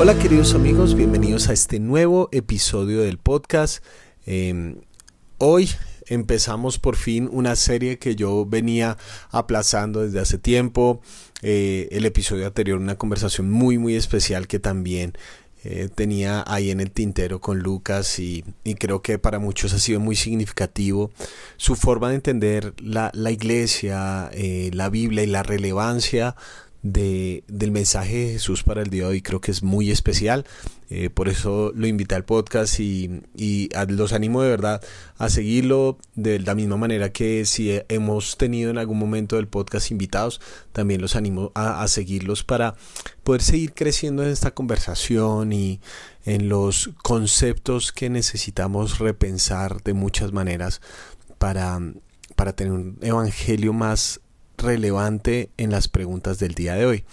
Hola queridos amigos, bienvenidos a este nuevo episodio del podcast. Eh, hoy empezamos por fin una serie que yo venía aplazando desde hace tiempo. Eh, el episodio anterior, una conversación muy muy especial que también eh, tenía ahí en el tintero con Lucas y, creo que para muchos ha sido muy significativo su forma de entender la, la iglesia, eh, la Biblia y la relevancia de, del mensaje de Jesús para el día de hoy creo que es muy especial. Eh, por eso lo invité al podcast y, y los animo de verdad a seguirlo de la misma manera que si hemos tenido en algún momento del podcast invitados, también los animo a, a seguirlos para poder seguir creciendo en esta conversación y en los conceptos que necesitamos repensar de muchas maneras para, para tener un evangelio más relevante en las preguntas del día de hoy.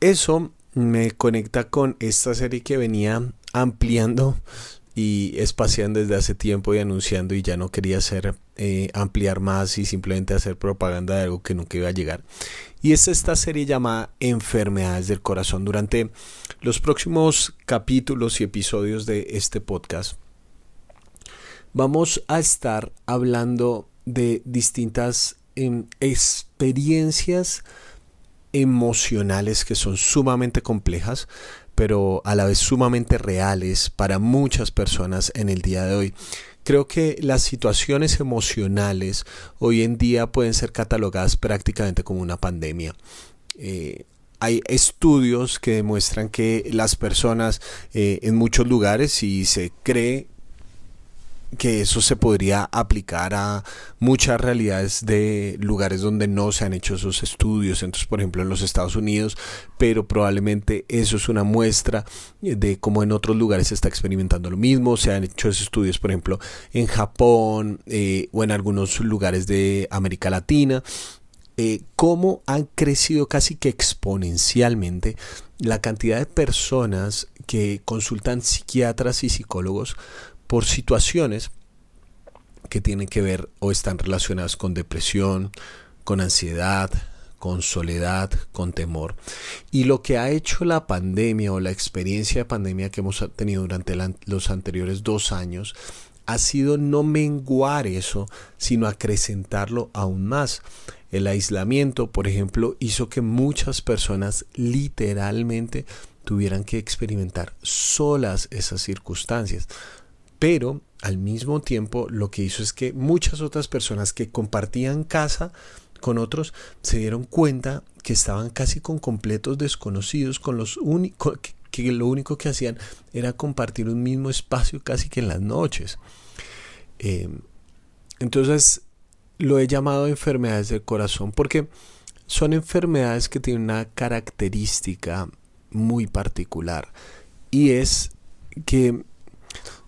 Eso me conecta con esta serie que venía ampliando y espaciando desde hace tiempo y anunciando y ya no quería hacer eh, ampliar más y simplemente hacer propaganda de algo que nunca iba a llegar. Y es esta serie llamada Enfermedades del Corazón. Durante los próximos capítulos y episodios de este podcast vamos a estar hablando de distintas en experiencias emocionales que son sumamente complejas, pero a la vez sumamente reales para muchas personas en el día de hoy. Creo que las situaciones emocionales hoy en día pueden ser catalogadas prácticamente como una pandemia. Eh, hay estudios que demuestran que las personas eh, en muchos lugares, y se cree que eso se podría aplicar a muchas realidades de lugares donde no se han hecho esos estudios, entonces por ejemplo en los Estados Unidos, pero probablemente eso es una muestra de cómo en otros lugares se está experimentando lo mismo, se han hecho esos estudios por ejemplo en Japón eh, o en algunos lugares de América Latina, eh, cómo han crecido casi que exponencialmente la cantidad de personas que consultan psiquiatras y psicólogos por situaciones que tienen que ver o están relacionadas con depresión, con ansiedad, con soledad, con temor. Y lo que ha hecho la pandemia o la experiencia de pandemia que hemos tenido durante los anteriores dos años ha sido no menguar eso, sino acrecentarlo aún más. El aislamiento, por ejemplo, hizo que muchas personas literalmente tuvieran que experimentar solas esas circunstancias. Pero al mismo tiempo lo que hizo es que muchas otras personas que compartían casa con otros se dieron cuenta que estaban casi con completos desconocidos, con los únicos que, lo único que hacían era compartir un mismo espacio casi que en las noches. Eh, entonces lo he llamado enfermedades del corazón porque son enfermedades que tienen una característica muy particular y es que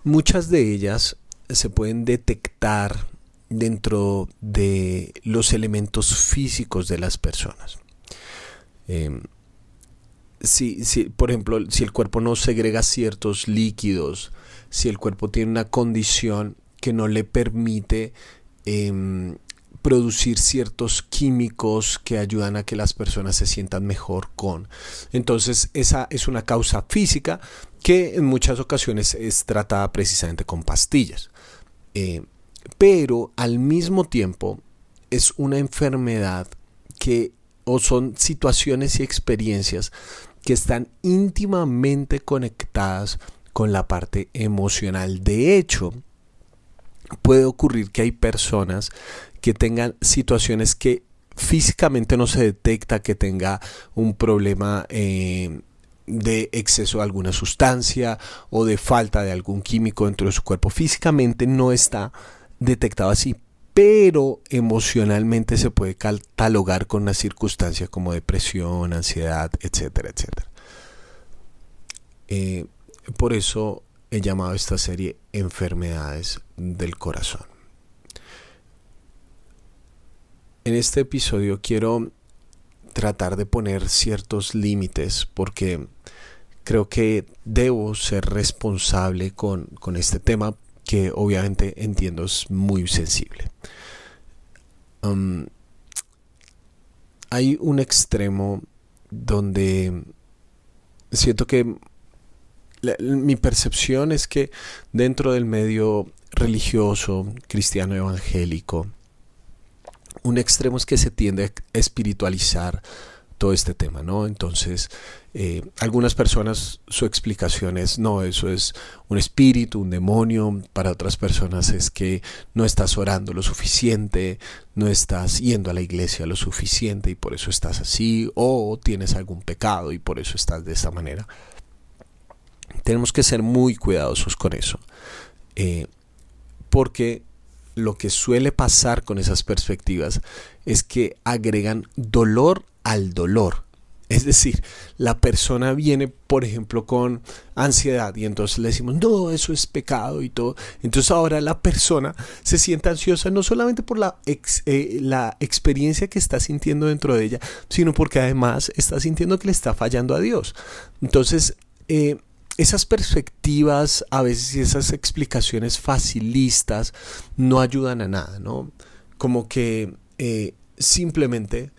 Muchas de ellas se pueden detectar dentro de los elementos físicos de las personas. Em, si, por ejemplo, si el cuerpo no segrega ciertos líquidos, si el cuerpo tiene una condición que no le permite em, producir ciertos químicos que ayudan a que las personas se sientan mejor con. Entonces, esa es una causa física que en muchas ocasiones es tratada precisamente con pastillas. Eh, pero al mismo tiempo es una enfermedad que o son situaciones y experiencias que están íntimamente conectadas con la parte emocional. De hecho, puede ocurrir que hay personas que tengan situaciones que físicamente no se detecta que tenga un problema eh, de exceso de alguna sustancia o de falta de algún químico dentro de su cuerpo. Físicamente no está detectado así, pero emocionalmente se puede catalogar con una circunstancia como depresión, ansiedad, etcétera, etcétera. Eh, por eso he llamado esta serie Enfermedades del Corazón. En este episodio quiero tratar de poner ciertos límites porque creo que debo ser responsable con, con este tema que obviamente entiendo es muy sensible. Hay un extremo donde siento que mi percepción es que dentro del medio religioso, cristiano evangélico, un extremo es que se tiende a espiritualizar todo este tema, ¿no? Entonces, eh, algunas personas su explicación es, no, eso es un espíritu, un demonio, para otras personas es que no estás orando lo suficiente, no estás yendo a la iglesia lo suficiente y por eso estás así, o tienes algún pecado y por eso estás de esta manera. Tenemos que ser muy cuidadosos con eso, eh, porque lo que suele pasar con esas perspectivas es que agregan dolor al dolor. Es decir, la persona viene, por ejemplo, con ansiedad y entonces le decimos, no, eso es pecado y todo. Entonces ahora la persona se siente ansiosa no solamente por la, eh, la experiencia que está sintiendo dentro de ella, sino porque además está sintiendo que le está fallando a Dios. Entonces, eh, esas perspectivas, a veces esas explicaciones facilistas no ayudan a nada, ¿no? Como que eh, simplemente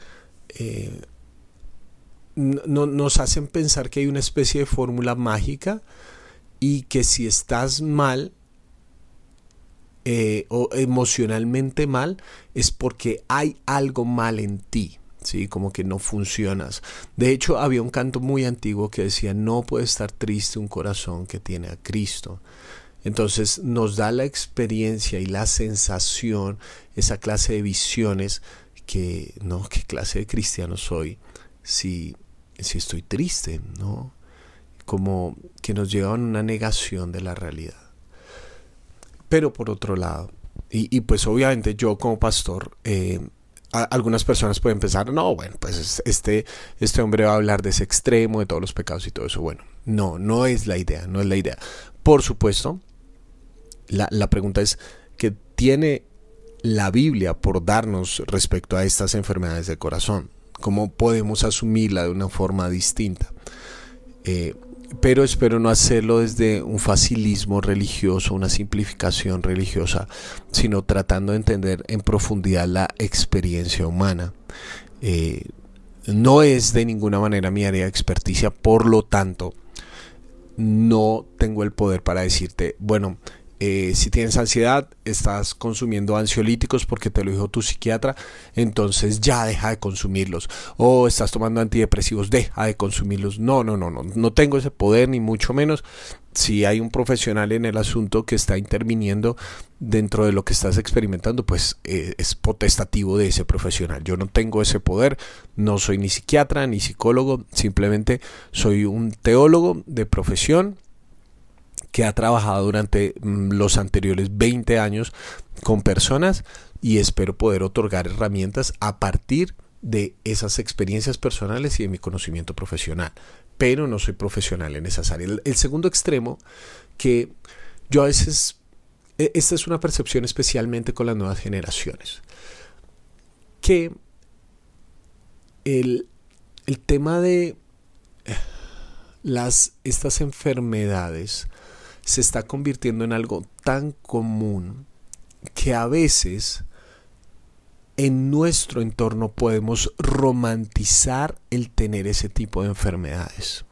eh, no, nos hacen pensar que hay una especie de fórmula mágica y que si estás mal eh, o emocionalmente mal es porque hay algo mal en ti. ¿Sí? Como que no funcionas. De hecho, había un canto muy antiguo que decía, no puede estar triste un corazón que tiene a Cristo. Entonces nos da la experiencia y la sensación, esa clase de visiones que, no, qué clase de cristiano soy si, si estoy triste, ¿no? Como que nos lleva a una negación de la realidad. Pero por otro lado, y, pues obviamente yo como pastor, eh, algunas personas pueden pensar, no, bueno, pues este, este hombre va a hablar de ese extremo, de todos los pecados y todo eso. Bueno, no, no es la idea, no es la idea. Por supuesto, la, la pregunta es, ¿qué tiene la Biblia por darnos respecto a estas enfermedades del corazón? ¿Cómo podemos asumirla de una forma distinta? Eh, pero espero no hacerlo desde un facilismo religioso, una simplificación religiosa, sino tratando de entender en profundidad la experiencia humana. Eh, no es de ninguna manera mi área de experticia, por lo tanto, no tengo el poder para decirte, bueno, eh, si tienes ansiedad, estás consumiendo ansiolíticos porque te lo dijo tu psiquiatra, entonces ya deja de consumirlos. O estás tomando antidepresivos, deja de consumirlos. No, no, no, no, no tengo ese poder ni mucho menos. Si hay un profesional en el asunto que está interviniendo dentro de lo que estás experimentando, pues eh, es potestativo de ese profesional. Yo no tengo ese poder, no soy ni psiquiatra ni psicólogo, simplemente soy un teólogo de profesión que ha trabajado durante mm, los anteriores 20 años con personas y espero poder otorgar herramientas a partir de esas experiencias personales y de mi conocimiento profesional. Pero no soy profesional en esas áreas. El, segundo extremo, que yo a veces, e, esta es una percepción especialmente con las nuevas generaciones, que el, el tema de las, estas enfermedades se está convirtiendo en algo tan común que a veces en nuestro entorno podemos romantizar el tener ese tipo de enfermedades.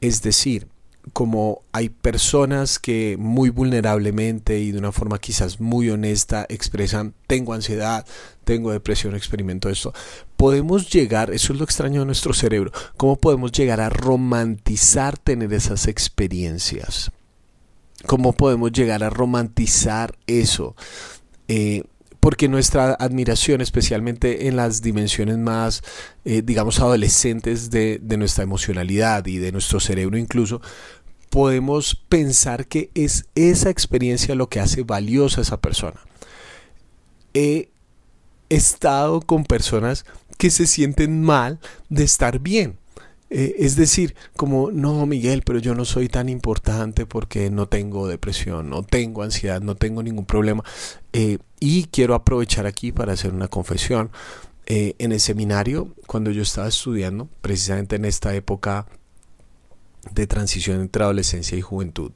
Es decir, como hay personas que muy vulnerablemente y de una forma quizás muy honesta expresan tengo ansiedad, tengo depresión, experimento esto, podemos llegar, eso es lo extraño de nuestro cerebro, cómo podemos llegar a romantizar tener esas experiencias. ¿Cómo podemos llegar a romantizar eso? Eh, porque nuestra admiración, especialmente en las dimensiones más, eh, digamos, adolescentes de, de, nuestra emocionalidad y de nuestro cerebro incluso, podemos pensar que es esa experiencia lo que hace valiosa a esa persona. He estado con personas que se sienten mal de estar bien eh, es decir, como, no, Miguel, pero yo no soy tan importante porque no tengo depresión, no tengo ansiedad, no tengo ningún problema. Eh, y quiero aprovechar aquí para hacer una confesión. Eh, en el seminario, cuando yo estaba estudiando, precisamente en esta época de transición entre adolescencia y juventud,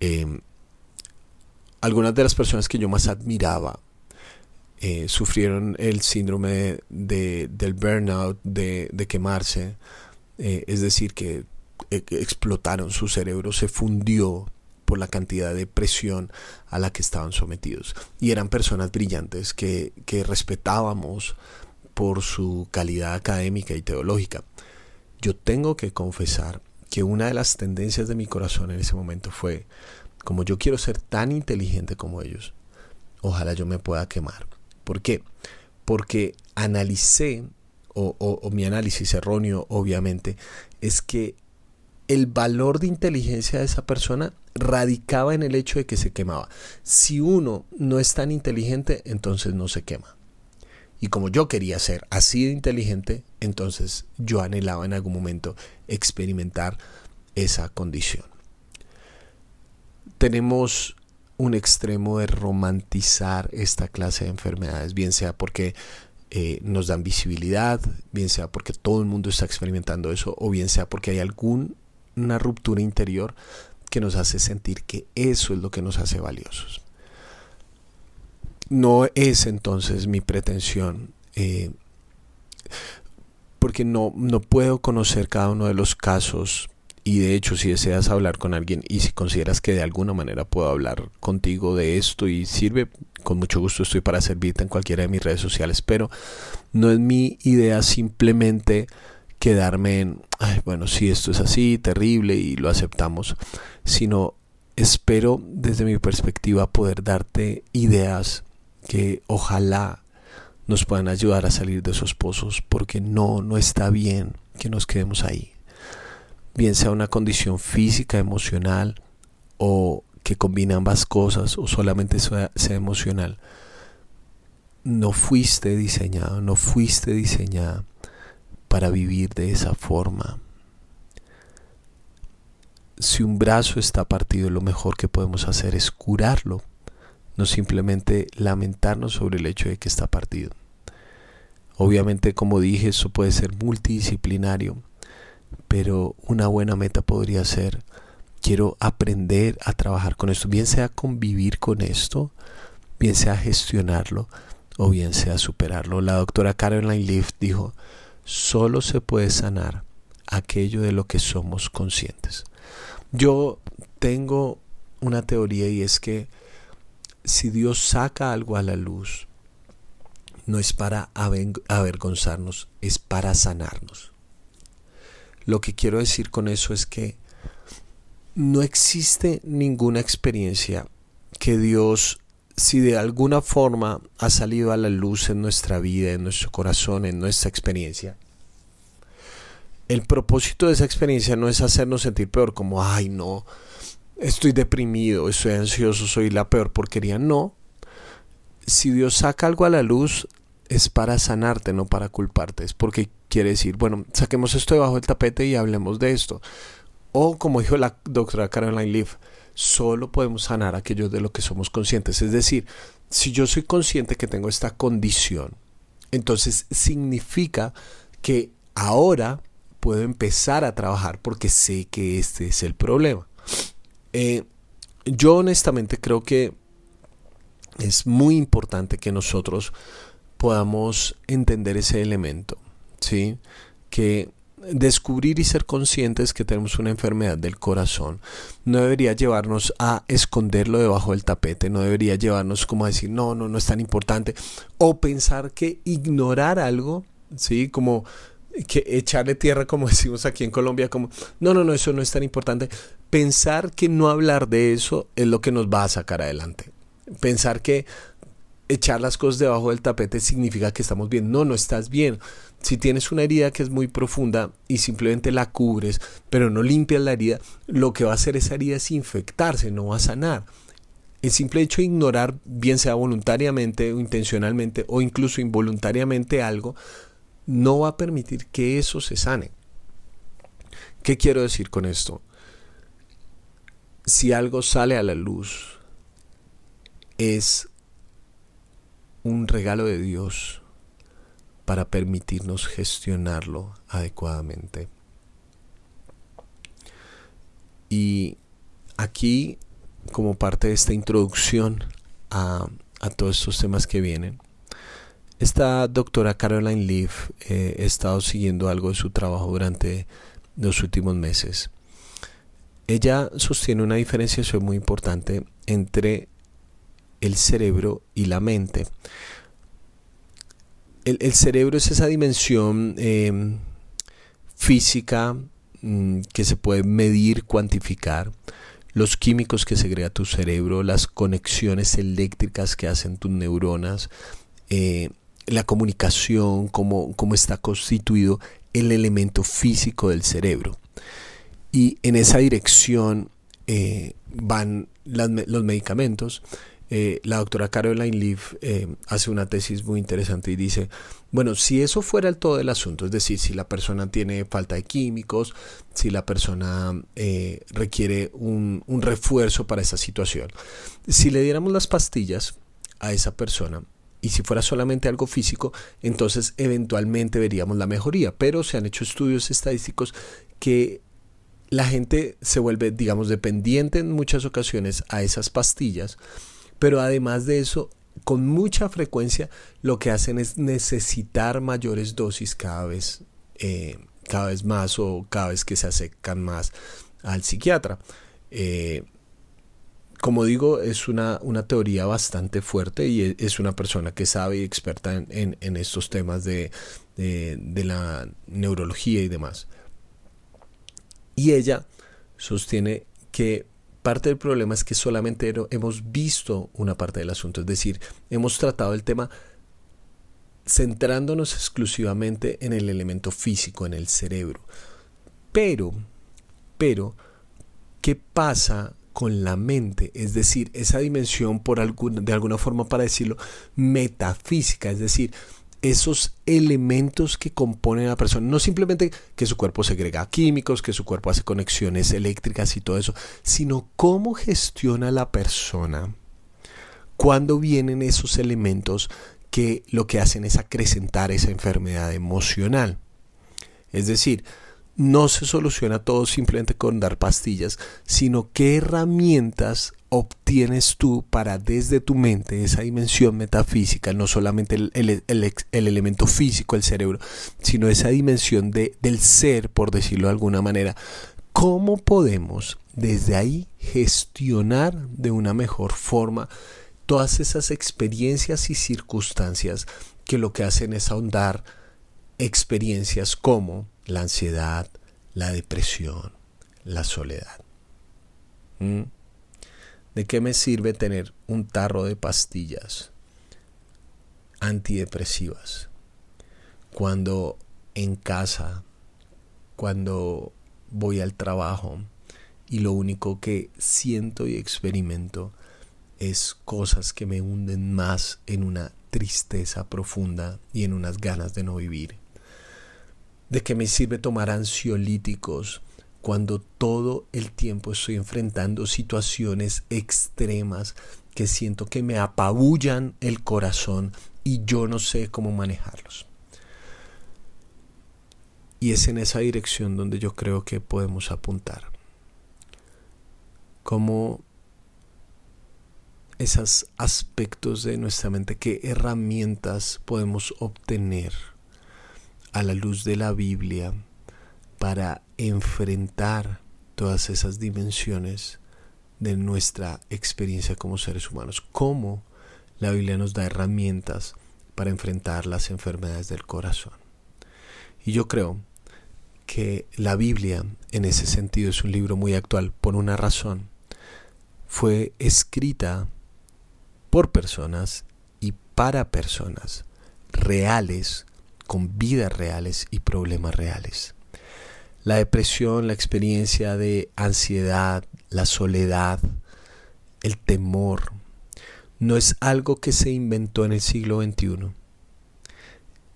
em, algunas de las personas que yo más admiraba sufrieron el síndrome de, del burnout, de, de quemarse, eh, es decir, que eh, explotaron, su cerebro se fundió por la cantidad de presión a la que estaban sometidos. Y eran personas brillantes que, que respetábamos por su calidad académica y teológica. Yo tengo que confesar que una de las tendencias de mi corazón en ese momento fue, como yo quiero ser tan inteligente como ellos, ojalá yo me pueda quemar. ¿Por qué? Porque analicé, o, mi análisis erróneo obviamente, es que el valor de inteligencia de esa persona radicaba en el hecho de que se quemaba. Si uno no es tan inteligente, entonces no se quema. Y como yo quería ser así de inteligente, entonces yo anhelaba en algún momento experimentar esa condición. Tenemos un extremo de romantizar esta clase de enfermedades, bien sea porque eh, nos dan visibilidad, bien sea porque todo el mundo está experimentando eso, o bien sea porque hay alguna ruptura interior que nos hace sentir que eso es lo que nos hace valiosos. No es entonces mi pretensión, eh, porque no, no puedo conocer cada uno de los casos y de hecho si deseas hablar con alguien y si consideras que de alguna manera puedo hablar contigo de esto y sirve, con mucho gusto estoy para servirte en cualquiera de mis redes sociales, pero no es mi idea simplemente quedarme en, bueno, si esto es así, terrible y lo aceptamos, sino espero desde mi perspectiva poder darte ideas que ojalá nos puedan ayudar a salir de esos pozos, porque no, no está bien que nos quedemos ahí. Bien sea una condición física, emocional, o que combine ambas cosas, o solamente sea, sea emocional. No fuiste diseñado, no fuiste diseñada para vivir de esa forma. Si un brazo está partido, lo mejor que podemos hacer es curarlo, no simplemente lamentarnos sobre el hecho de que está partido. Obviamente, como dije, eso puede ser multidisciplinario, pero una buena meta podría ser, quiero aprender a trabajar con esto, bien sea convivir con esto, bien sea gestionarlo o bien sea superarlo. La doctora Caroline Leaf dijo, solo se puede sanar aquello de lo que somos conscientes. Yo tengo una teoría y es que si Dios saca algo a la luz, no es para avergonzarnos, es para sanarnos. Lo que quiero decir con eso es que no existe ninguna experiencia que Dios, si de alguna forma ha salido a la luz en nuestra vida, en nuestro corazón, en nuestra experiencia, el propósito de esa experiencia no es hacernos sentir peor, como, ay, no, estoy deprimido, estoy ansioso, soy la peor porquería. No. Si Dios saca algo a la luz, es para sanarte, no para culparte. Es porque quiere decir, bueno, saquemos esto debajo del tapete y hablemos de esto. O como dijo la doctora Caroline Leaf, solo podemos sanar aquello de lo que somos conscientes. Es decir, si yo soy consciente que tengo esta condición, entonces significa que ahora puedo empezar a trabajar porque sé que este es el problema. Eh, yo honestamente creo que es muy importante que nosotros podamos entender ese elemento, ¿sí? Que descubrir y ser conscientes que tenemos una enfermedad del corazón no debería llevarnos a esconderlo debajo del tapete, no debería llevarnos como a decir, no, no, no es tan importante, o pensar que ignorar algo, ¿sí? Como que echarle tierra, como decimos aquí en Colombia, como, no, no, no, eso no es tan importante. Pensar que no hablar de eso es lo que nos va a sacar adelante. Pensar que echar las cosas debajo del tapete significa que estamos bien. No, no estás bien. Si tienes una herida que es muy profunda y simplemente la cubres, pero no limpias la herida, lo que va a hacer esa herida es infectarse, no va a sanar. El simple hecho de ignorar, bien sea voluntariamente o intencionalmente o incluso involuntariamente algo, no va a permitir que eso se sane. ¿Qué quiero decir con esto? Si algo sale a la luz, es un regalo de Dios para permitirnos gestionarlo adecuadamente. Y aquí, como parte de esta introducción a, a todos estos temas que vienen, esta doctora Caroline Leaf, eh, he estado siguiendo algo de su trabajo durante los últimos meses. Ella sostiene una diferenciación muy importante entre el cerebro y la mente. El, cerebro es esa dimensión em, física mm, que se puede medir, cuantificar, los químicos que segrega tu cerebro, las conexiones eléctricas que hacen tus neuronas, eh, la comunicación, cómo, cómo está constituido el elemento físico del cerebro. Y en esa dirección eh, van los medicamentos. Eh, la doctora Caroline Leaf eh, hace una tesis muy interesante y dice, bueno, si eso fuera el todo del asunto, es decir, si la persona tiene falta de químicos, si la persona requiere un, un refuerzo para esa situación, si le diéramos las pastillas a esa persona, y si fuera solamente algo físico, entonces eventualmente veríamos la mejoría. Pero se han hecho estudios estadísticos que la gente se vuelve, digamos, dependiente en muchas ocasiones a esas pastillas, pero además de eso, con mucha frecuencia lo que hacen es necesitar mayores dosis cada vez, eh, cada vez más o cada vez que se acercan más al psiquiatra. Eh, como digo, es una, una, teoría bastante fuerte y e, es una persona que sabe y experta en, en, estos temas de, de, la neurología y demás. Y ella sostiene que parte del problema es que solamente hemos visto una parte del asunto, es decir, hemos tratado el tema centrándonos exclusivamente en el elemento físico, en el cerebro. Pero, pero, ¿qué pasa con la mente, es decir, esa dimensión por alguna, de alguna forma para decirlo, metafísica, es decir, esos elementos que componen a la persona, no simplemente que su cuerpo segrega químicos, que su cuerpo hace conexiones eléctricas y todo eso, sino cómo gestiona la persona cuando vienen esos elementos que lo que hacen es acrecentar esa enfermedad emocional. Es decir, no se soluciona todo simplemente con dar pastillas, sino qué herramientas obtienes tú para desde tu mente, esa dimensión metafísica, no solamente el, elemento físico, el cerebro, sino esa dimensión de, del ser, por decirlo de alguna manera, cómo podemos desde ahí gestionar de una mejor forma todas esas experiencias y circunstancias que lo que hacen es ahondar experiencias como la ansiedad, la depresión, la soledad. ¿Mm? ¿De qué me sirve tener un tarro de pastillas antidepresivas cuando en casa, cuando voy al trabajo y lo único que siento y experimento es cosas que me hunden más en una tristeza profunda y en unas ganas de no vivir? ¿De qué me sirve tomar ansiolíticos cuando todo el tiempo estoy enfrentando situaciones extremas que siento que me apabullan el corazón y yo no sé cómo manejarlos? Y es en esa dirección donde yo creo que podemos apuntar. Como esos aspectos de nuestra mente, qué herramientas podemos obtener a la luz de la Biblia para enfrentar todas esas dimensiones de nuestra experiencia como seres humanos. Cómo la Biblia nos da herramientas para enfrentar las enfermedades del corazón. Y yo creo que la Biblia en ese sentido es un libro muy actual por una razón. Fue escrita por personas y para personas reales con vidas reales y problemas reales. La depresión, la experiencia de ansiedad, la soledad, el temor, no es algo que se inventó en el siglo XXI.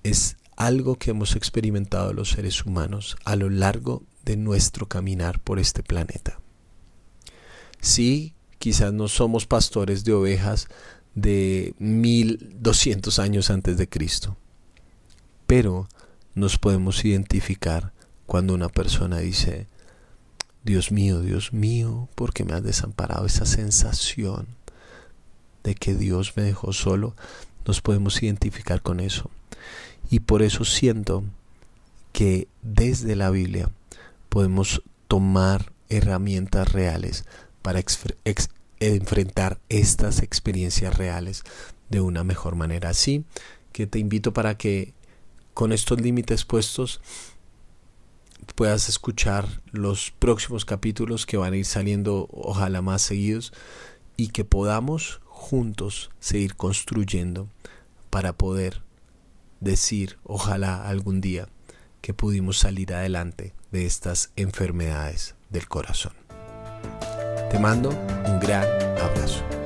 Es algo que hemos experimentado los seres humanos a lo largo de nuestro caminar por este planeta. Sí, quizás no somos pastores de ovejas de 1200 años antes de Cristo pero nos podemos identificar cuando una persona dice, Dios mío, Dios mío, ¿por qué me has desamparado? Esa sensación de que Dios me dejó solo, nos podemos identificar con eso. Y por eso siento que desde la Biblia podemos tomar herramientas reales para enfrentar estas experiencias reales de una mejor manera. Así que te invito para que con estos límites puestos puedas escuchar los próximos capítulos que van a ir saliendo ojalá más seguidos y que podamos juntos seguir construyendo para poder decir ojalá algún día que pudimos salir adelante de estas enfermedades del corazón. Te mando un gran abrazo.